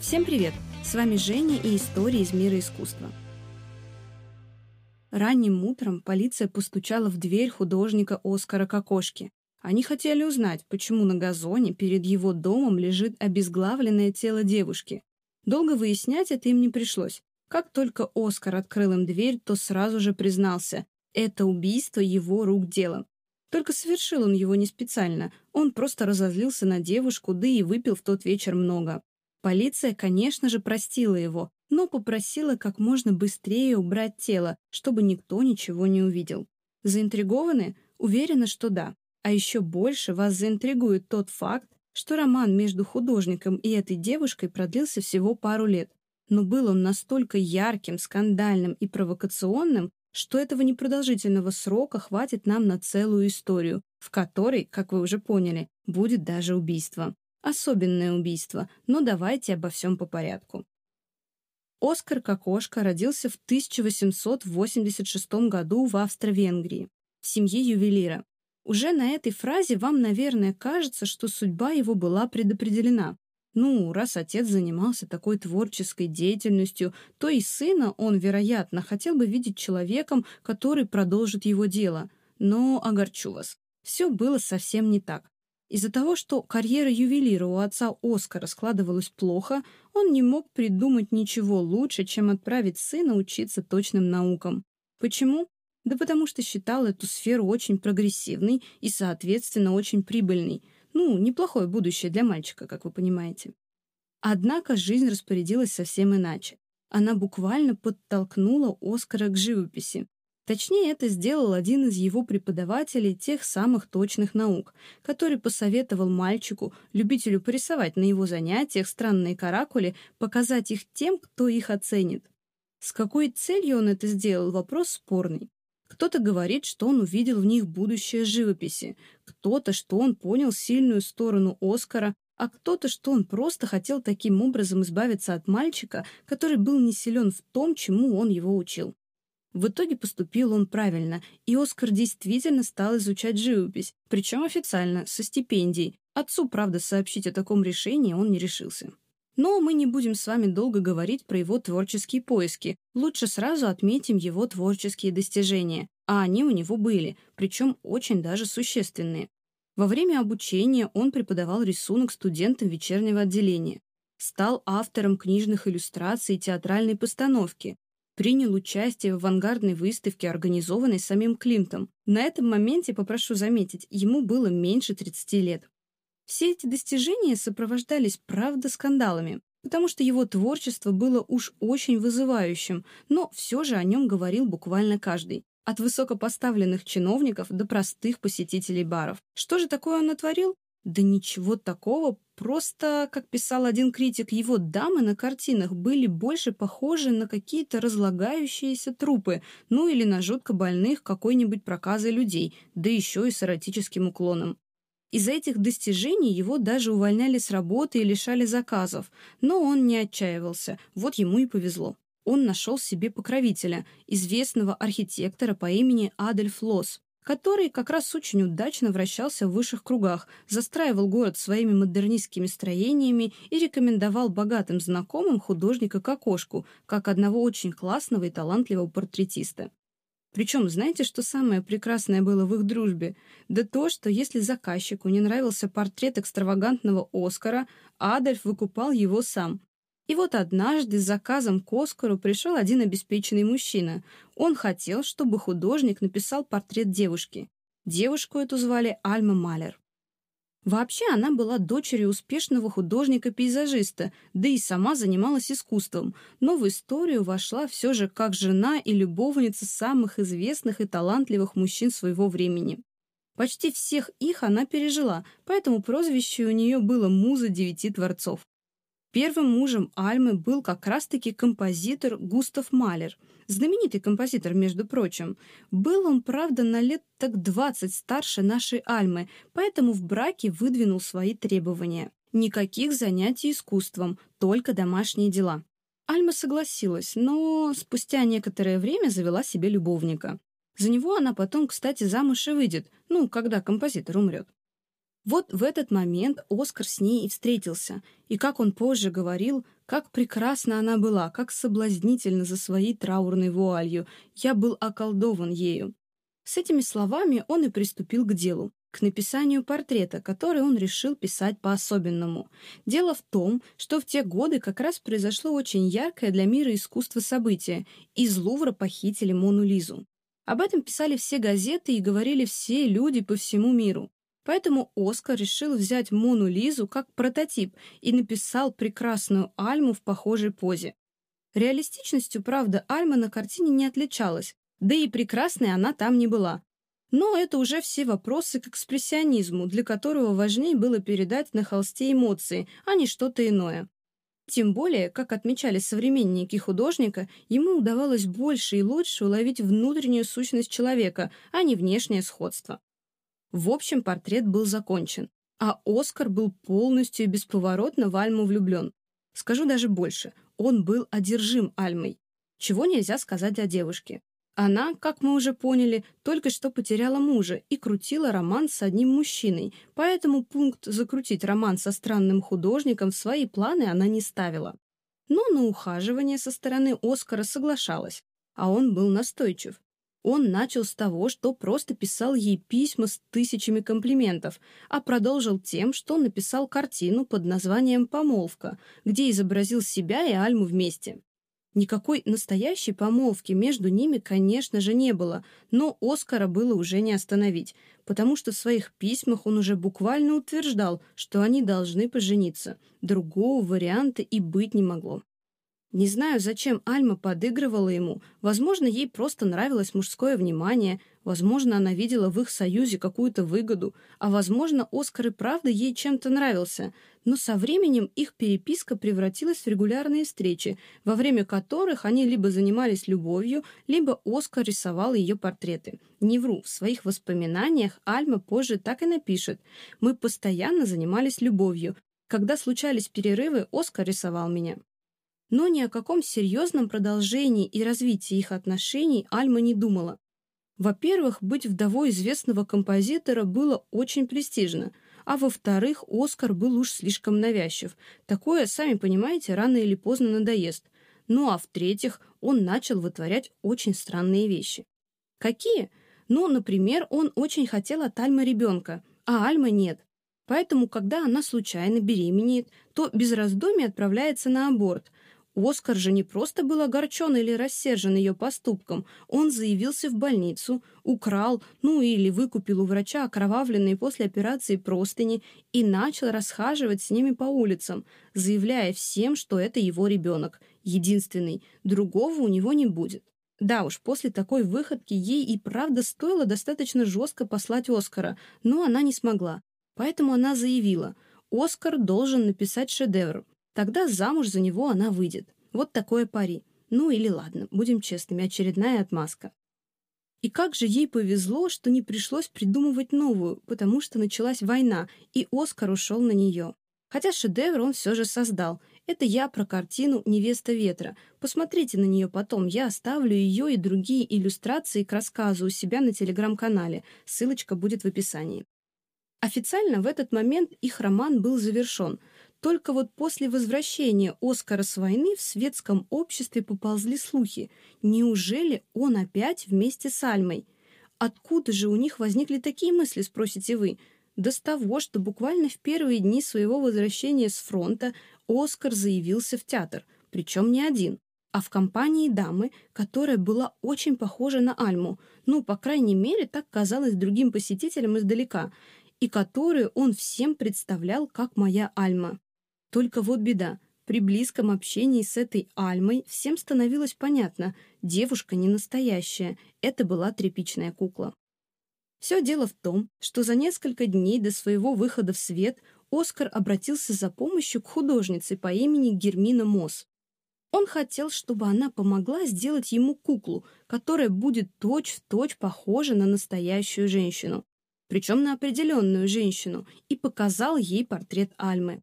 Всем привет! С вами Женя и истории из мира искусства. Ранним утром полиция постучала в дверь художника Оскара Кокошки. Они хотели узнать, почему на газоне перед его домом лежит обезглавленное тело девушки. Долго выяснять это им не пришлось. Как только Оскар открыл им дверь, то сразу же признался – это убийство его рук делом. Только совершил он его не специально, он просто разозлился на девушку, да и выпил в тот вечер много. Полиция, конечно же, простила его, но попросила как можно быстрее убрать тело, чтобы никто ничего не увидел. Заинтригованы? Уверена, что да. А еще больше вас заинтригует тот факт, что роман между художником и этой девушкой продлился всего пару лет. Но был он настолько ярким, скандальным и провокационным, что этого непродолжительного срока хватит нам на целую историю, в которой, как вы уже поняли, будет даже убийство. Особенное убийство, но давайте обо всем по порядку. Оскар Кокошка родился в 1886 году в Австро-Венгрии, в семье ювелира. Уже на этой фразе вам, наверное, кажется, что судьба его была предопределена. Ну, раз отец занимался такой творческой деятельностью, то и сына он, вероятно, хотел бы видеть человеком, который продолжит его дело. Но огорчу вас. Все было совсем не так. Из-за того, что карьера ювелира у отца Оскара складывалась плохо, он не мог придумать ничего лучше, чем отправить сына учиться точным наукам. Почему? Да потому что считал эту сферу очень прогрессивной и, соответственно, очень прибыльной. Ну, неплохое будущее для мальчика, как вы понимаете. Однако жизнь распорядилась совсем иначе. Она буквально подтолкнула Оскара к живописи. Точнее, это сделал один из его преподавателей тех самых точных наук, который посоветовал мальчику, любителю порисовать на его занятиях странные каракули, показать их тем, кто их оценит. С какой целью он это сделал, вопрос спорный. Кто-то говорит, что он увидел в них будущее живописи, кто-то, что он понял сильную сторону Оскара, а кто-то, что он просто хотел таким образом избавиться от мальчика, который был не силен в том, чему он его учил. В итоге поступил он правильно, и Оскар действительно стал изучать живопись, причем официально, со стипендией. Отцу, правда, сообщить о таком решении он не решился. Но мы не будем с вами долго говорить про его творческие поиски. Лучше сразу отметим его творческие достижения. А они у него были, причем очень даже существенные. Во время обучения он преподавал рисунок студентам вечернего отделения. Стал автором книжных иллюстраций и театральной постановки принял участие в авангардной выставке, организованной самим Климтом. На этом моменте, попрошу заметить, ему было меньше 30 лет. Все эти достижения сопровождались, правда, скандалами, потому что его творчество было уж очень вызывающим, но все же о нем говорил буквально каждый. От высокопоставленных чиновников до простых посетителей баров. Что же такое он натворил? Да ничего такого, просто, как писал один критик, его дамы на картинах были больше похожи на какие-то разлагающиеся трупы, ну или на жутко больных какой-нибудь проказой людей, да еще и с эротическим уклоном. Из-за этих достижений его даже увольняли с работы и лишали заказов, но он не отчаивался, вот ему и повезло. Он нашел себе покровителя, известного архитектора по имени Адольф Лосс, который как раз очень удачно вращался в высших кругах, застраивал город своими модернистскими строениями и рекомендовал богатым знакомым художника Кокошку, как одного очень классного и талантливого портретиста. Причем, знаете, что самое прекрасное было в их дружбе? Да то, что если заказчику не нравился портрет экстравагантного Оскара, Адольф выкупал его сам, и вот однажды с заказом к Оскару пришел один обеспеченный мужчина. Он хотел, чтобы художник написал портрет девушки. Девушку эту звали Альма Малер. Вообще она была дочерью успешного художника-пейзажиста, да и сама занималась искусством, но в историю вошла все же как жена и любовница самых известных и талантливых мужчин своего времени. Почти всех их она пережила, поэтому прозвище у нее было «Муза девяти творцов». Первым мужем Альмы был как раз-таки композитор Густав Малер, знаменитый композитор, между прочим. Был он, правда, на лет так 20 старше нашей Альмы, поэтому в браке выдвинул свои требования. Никаких занятий искусством, только домашние дела. Альма согласилась, но спустя некоторое время завела себе любовника. За него она потом, кстати, замуж и выйдет, ну, когда композитор умрет. Вот в этот момент Оскар с ней и встретился, и, как он позже говорил, как прекрасна она была, как соблазнительна за своей траурной вуалью, я был околдован ею. С этими словами он и приступил к делу, к написанию портрета, который он решил писать по-особенному. Дело в том, что в те годы как раз произошло очень яркое для мира искусства событие. Из Лувра похитили Мону Лизу. Об этом писали все газеты и говорили все люди по всему миру. Поэтому Оскар решил взять Мону Лизу как прототип и написал прекрасную Альму в похожей позе. Реалистичностью, правда, Альма на картине не отличалась, да и прекрасной она там не была. Но это уже все вопросы к экспрессионизму, для которого важнее было передать на холсте эмоции, а не что-то иное. Тем более, как отмечали современники художника, ему удавалось больше и лучше уловить внутреннюю сущность человека, а не внешнее сходство. В общем, портрет был закончен, а Оскар был полностью и бесповоротно в Альму влюблен. Скажу даже больше, он был одержим Альмой. Чего нельзя сказать о девушке. Она, как мы уже поняли, только что потеряла мужа и крутила роман с одним мужчиной, поэтому пункт «закрутить роман со странным художником» в свои планы она не ставила. Но на ухаживание со стороны Оскара соглашалась, а он был настойчив. Он начал с того, что просто писал ей письма с тысячами комплиментов, а продолжил тем, что написал картину под названием «Помолвка», где изобразил себя и Альму вместе. Никакой настоящей помолвки между ними, конечно же, не было, но Оскара было уже не остановить, потому что в своих письмах он уже буквально утверждал, что они должны пожениться. Другого варианта и быть не могло. Не знаю, зачем Альма подыгрывала ему. Возможно, ей просто нравилось мужское внимание, возможно, она видела в их союзе какую-то выгоду, а возможно, Оскар и правда ей чем-то нравился. Но со временем их переписка превратилась в регулярные встречи, во время которых они либо занимались любовью, либо Оскар рисовал ее портреты. Не вру, в своих воспоминаниях Альма позже так и напишет. «Мы постоянно занимались любовью. Когда случались перерывы, Оскар рисовал меня». Но ни о каком серьезном продолжении и развитии их отношений Альма не думала. Во-первых, быть вдовой известного композитора было очень престижно, а во-вторых, Оскар был уж слишком навязчив. Такое, сами понимаете, рано или поздно надоест. Ну а в-третьих, он начал вытворять очень странные вещи. Какие? Ну, например, он очень хотел от Альмы ребенка, а Альма нет. Поэтому, когда она случайно беременеет, то без раздумий отправляется на аборт, Оскар же не просто был огорчен или рассержен ее поступком, он заявился в больницу, украл, ну или выкупил у врача окровавленные после операции простыни и начал расхаживать с ними по улицам, заявляя всем, что это его ребенок, единственный, другого у него не будет. Да уж, после такой выходки ей и правда стоило достаточно жестко послать Оскара, но она не смогла. Поэтому она заявила, Оскар должен написать шедевр, Тогда замуж за него она выйдет. Вот такое пари. Ну или ладно, будем честными, очередная отмазка. И как же ей повезло, что не пришлось придумывать новую, потому что началась война, и Оскар ушел на нее. Хотя шедевр он все же создал. Это я про картину «Невеста ветра». Посмотрите на нее потом, я оставлю ее и другие иллюстрации к рассказу у себя на телеграм-канале. Ссылочка будет в описании. Официально в этот момент их роман был завершен – только вот после возвращения Оскара с войны в светском обществе поползли слухи. Неужели он опять вместе с Альмой? Откуда же у них возникли такие мысли, спросите вы? Да с того, что буквально в первые дни своего возвращения с фронта Оскар заявился в театр, причем не один, а в компании дамы, которая была очень похожа на Альму, ну, по крайней мере, так казалось другим посетителям издалека, и которую он всем представлял как моя Альма. Только вот беда. При близком общении с этой Альмой всем становилось понятно, девушка не настоящая, это была тряпичная кукла. Все дело в том, что за несколько дней до своего выхода в свет Оскар обратился за помощью к художнице по имени Гермина Мосс. Он хотел, чтобы она помогла сделать ему куклу, которая будет точь-в-точь точь похожа на настоящую женщину, причем на определенную женщину, и показал ей портрет Альмы.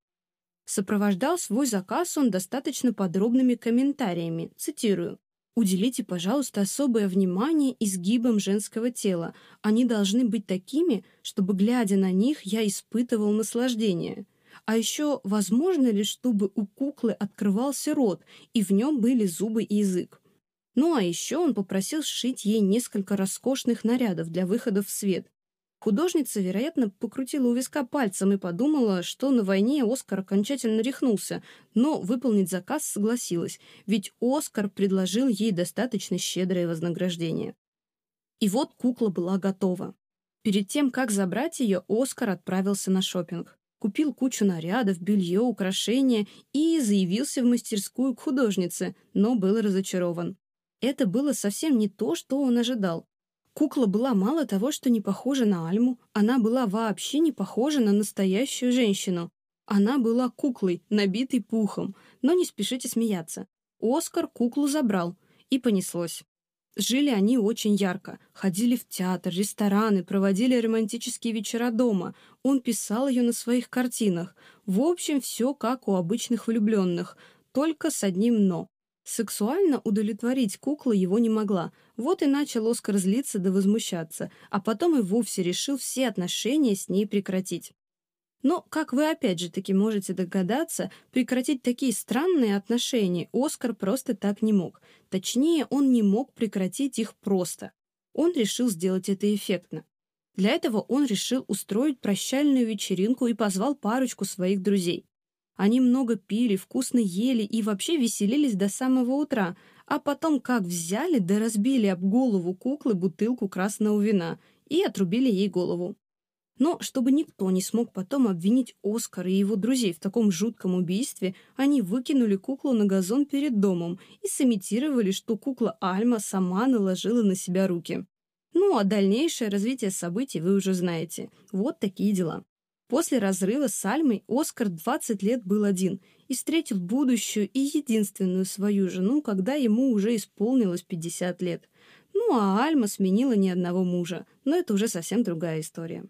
Сопровождал свой заказ он достаточно подробными комментариями, цитирую. Уделите, пожалуйста, особое внимание изгибам женского тела. Они должны быть такими, чтобы, глядя на них, я испытывал наслаждение. А еще, возможно ли, чтобы у куклы открывался рот, и в нем были зубы и язык? Ну а еще он попросил сшить ей несколько роскошных нарядов для выхода в свет. Художница, вероятно, покрутила у виска пальцем и подумала, что на войне Оскар окончательно рехнулся, но выполнить заказ согласилась, ведь Оскар предложил ей достаточно щедрое вознаграждение. И вот кукла была готова. Перед тем, как забрать ее, Оскар отправился на шопинг. Купил кучу нарядов, белье, украшения и заявился в мастерскую к художнице, но был разочарован. Это было совсем не то, что он ожидал. Кукла была мало того, что не похожа на Альму, она была вообще не похожа на настоящую женщину. Она была куклой, набитой пухом. Но не спешите смеяться. Оскар куклу забрал. И понеслось. Жили они очень ярко. Ходили в театр, рестораны, проводили романтические вечера дома. Он писал ее на своих картинах. В общем, все как у обычных влюбленных. Только с одним «но». Сексуально удовлетворить кукла его не могла, вот и начал Оскар злиться да возмущаться, а потом и вовсе решил все отношения с ней прекратить. Но, как вы опять же таки можете догадаться, прекратить такие странные отношения Оскар просто так не мог. Точнее, он не мог прекратить их просто. Он решил сделать это эффектно. Для этого он решил устроить прощальную вечеринку и позвал парочку своих друзей. Они много пили, вкусно ели и вообще веселились до самого утра, а потом как взяли да разбили об голову куклы бутылку красного вина и отрубили ей голову. Но чтобы никто не смог потом обвинить Оскара и его друзей в таком жутком убийстве, они выкинули куклу на газон перед домом и сымитировали, что кукла Альма сама наложила на себя руки. Ну, а дальнейшее развитие событий вы уже знаете. Вот такие дела. После разрыва с Альмой Оскар 20 лет был один и встретил будущую и единственную свою жену, когда ему уже исполнилось 50 лет. Ну а Альма сменила ни одного мужа, но это уже совсем другая история.